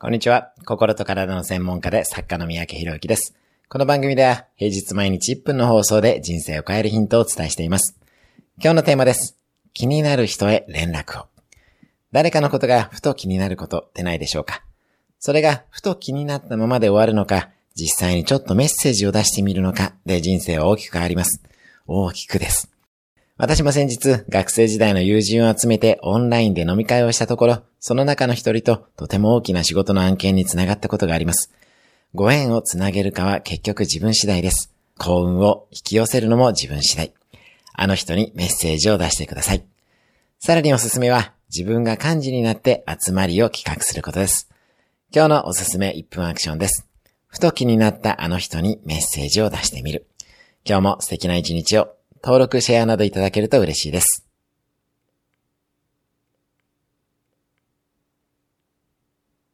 こんにちは。心と体の専門家で作家の三宅博之です。この番組では平日毎日1分の放送で人生を変えるヒントをお伝えしています。今日のテーマです。気になる人へ連絡を。誰かのことがふと気になることってないでしょうか？それがふと気になったままで終わるのか、実際にちょっとメッセージを出してみるのかで人生は大きく変わります。大きくです。私も先日、学生時代の友人を集めてオンラインで飲み会をしたところ、その中の一人ととても大きな仕事の案件につながったことがあります。ご縁をつなげるかは結局自分次第です。幸運を引き寄せるのも自分次第。あの人にメッセージを出してください。さらにおすすめは、自分が幹事になって集まりを企画することです。今日のおすすめ1分アクションです。ふと気になったあの人にメッセージを出してみる。今日も素敵な一日を登録、シェアなどいただけると嬉しいです。